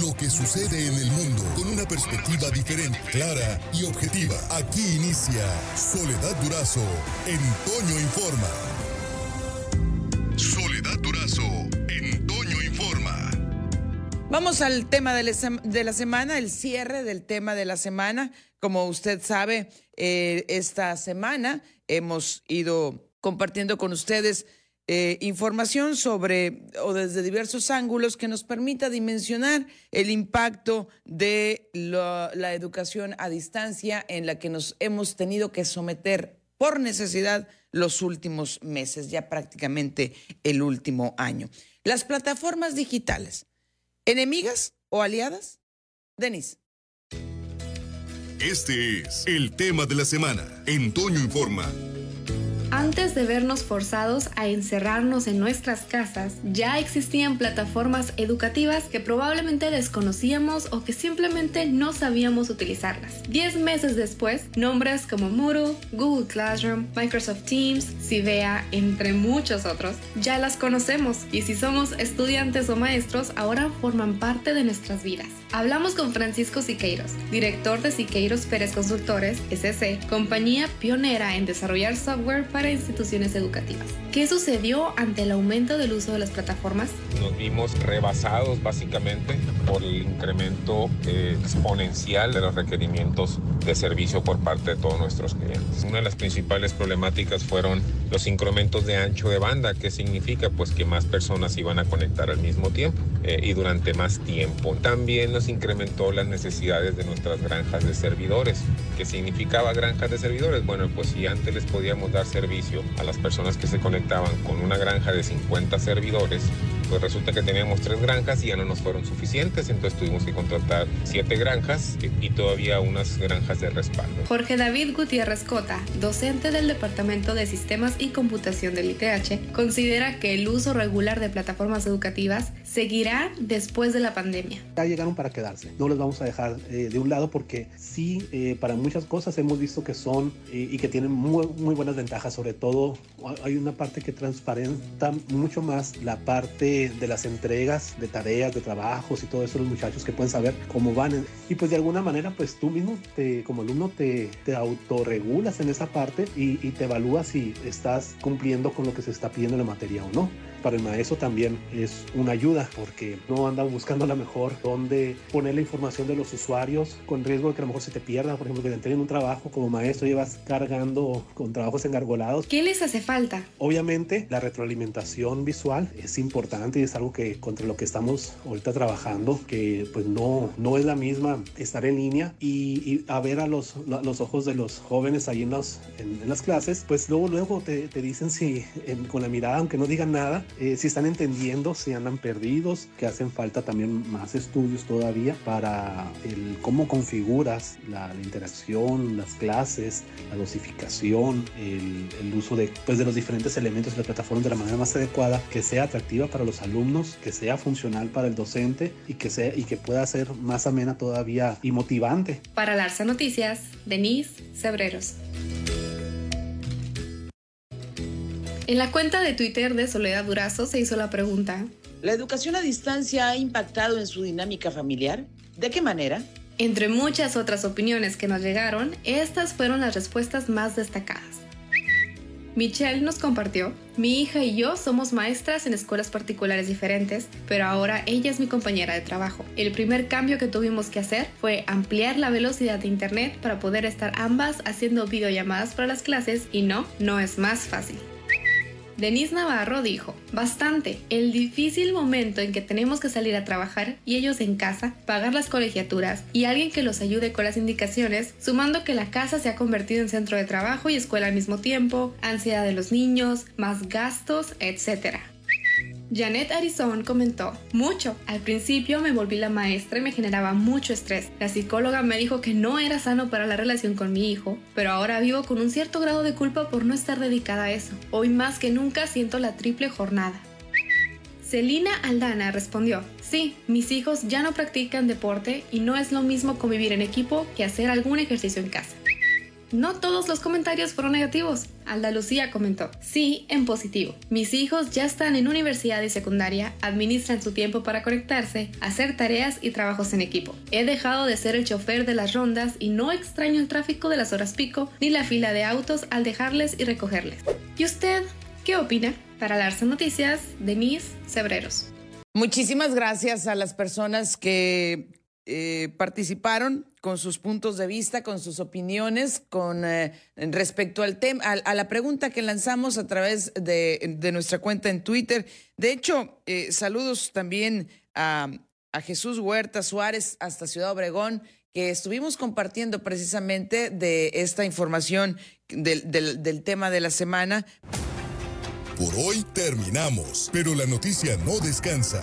lo que sucede en el mundo con una perspectiva diferente, clara y objetiva. Aquí inicia Soledad Durazo en Toño Informa. Soledad Durazo en Toño Informa. Vamos al tema de la semana, el cierre del tema de la semana. Como usted sabe, eh, esta semana hemos ido compartiendo con ustedes eh, información sobre o desde diversos ángulos que nos permita dimensionar el impacto de la educación a distancia en la que nos hemos tenido que someter por necesidad los últimos meses, ya prácticamente el último año. Las plataformas digitales, ¿enemigas o aliadas? Denis. Este es el tema de la semana. En Toño Informa. Antes de vernos forzados a encerrarnos en nuestras casas, ya existían plataformas educativas que probablemente desconocíamos o que simplemente no sabíamos utilizarlas. Diez meses después, nombres como Moodle, Google Classroom, Microsoft Teams, Civea, entre muchos otros, ya las conocemos y si somos estudiantes o maestros, ahora forman parte de nuestras vidas. Hablamos con Francisco Siqueiros, director de Siqueiros Pérez Consultores, SC, compañía pionera en desarrollar software para instituciones educativas. ¿Qué sucedió ante el aumento del uso de las plataformas? Nos vimos rebasados básicamente por el incremento eh, exponencial de los requerimientos de servicio por parte de todos nuestros clientes. Una de las principales problemáticas fueron los incrementos de ancho de banda, que significa pues que más personas iban a conectar al mismo tiempo eh, y durante más tiempo. También nos incrementó las necesidades de nuestras granjas de servidores. ¿Qué significaba granjas de servidores? Bueno, pues si antes les podíamos dar servicio a las personas que se conectaban con una granja de 50 servidores, pues resulta que teníamos tres granjas y ya no nos fueron suficientes, entonces tuvimos que contratar siete granjas y todavía unas granjas de respaldo. Jorge David Gutiérrez Cota, docente del Departamento de Sistemas y Computación del ITH, considera que el uso regular de plataformas educativas seguirá después de la pandemia. Ya llegaron para quedarse, no los vamos a dejar eh, de un lado porque sí, eh, para muchas cosas hemos visto que son eh, y que tienen muy, muy buenas ventajas, sobre todo hay una parte que transparenta mucho más la parte de las entregas de tareas, de trabajos y todo eso, los muchachos que pueden saber cómo van. Y pues de alguna manera, pues tú mismo te, como alumno te, te autorregulas en esa parte y, y te evalúas si estás cumpliendo con lo que se está pidiendo en la materia o no para el maestro también es una ayuda porque no anda buscando a lo mejor dónde poner la información de los usuarios con riesgo de que a lo mejor se te pierda. Por ejemplo, que te entreguen un trabajo como maestro llevas cargando con trabajos engargolados. ¿Qué les hace falta? Obviamente la retroalimentación visual es importante y es algo que contra lo que estamos ahorita trabajando, que pues no, no es la misma estar en línea y, a ver a los, los ojos de los jóvenes ahí en, los, en, las clases, pues luego, luego te, te dicen si con la mirada, aunque no digan nada, eh, si están entendiendo, si andan perdidos, que hacen falta también más estudios todavía para el cómo configuras la, interacción, las clases, la dosificación, el, uso de, pues, de los diferentes elementos de la plataforma de la manera más adecuada, que sea atractiva para los alumnos, que sea funcional para el docente y que, sea, y que pueda ser más amena todavía y motivante. Para Larsa Noticias, Denise Cebreros. En la cuenta de Twitter de Soledad Durazo se hizo la pregunta. ¿La educación a distancia ha impactado en su dinámica familiar? ¿De qué manera? Entre muchas otras opiniones que nos llegaron, estas fueron las respuestas más destacadas. Michelle nos compartió, mi hija y yo somos maestras en escuelas particulares diferentes, pero ahora ella es mi compañera de trabajo. El primer cambio que tuvimos que hacer fue ampliar la velocidad de internet para poder estar ambas haciendo videollamadas para las clases y no, no es más fácil. Denise Navarro dijo, bastante, el difícil momento en que tenemos que salir a trabajar y ellos en casa, pagar las colegiaturas y alguien que los ayude con las indicaciones, sumando que la casa se ha convertido en centro de trabajo y escuela al mismo tiempo, ansiedad de los niños, más gastos, etc. Janet Arizón comentó, mucho. Al principio me volví la maestra y me generaba mucho estrés. La psicóloga me dijo que no era sano para la relación con mi hijo, pero ahora vivo con un cierto grado de culpa por no estar dedicada a eso. Hoy más que nunca siento la triple jornada. Celina Aldana respondió, sí, mis hijos ya no practican deporte y no es lo mismo convivir en equipo que hacer algún ejercicio en casa. No todos los comentarios fueron negativos. Alda Lucía comentó, sí, en positivo. Mis hijos ya están en universidad y secundaria, administran su tiempo para conectarse, hacer tareas y trabajos en equipo. He dejado de ser el chofer de las rondas y no extraño el tráfico de las horas pico ni la fila de autos al dejarles y recogerles. ¿Y usted qué opina? Para darse noticias, Denise Cebreros. Muchísimas gracias a las personas que eh, participaron con sus puntos de vista, con sus opiniones, con eh, respecto al tema, a, la pregunta que lanzamos a través de, nuestra cuenta en Twitter. De hecho, eh, saludos también a, Jesús Huerta Suárez hasta Ciudad Obregón, que estuvimos compartiendo precisamente de esta información del tema de la semana. Por hoy terminamos, pero la noticia no descansa.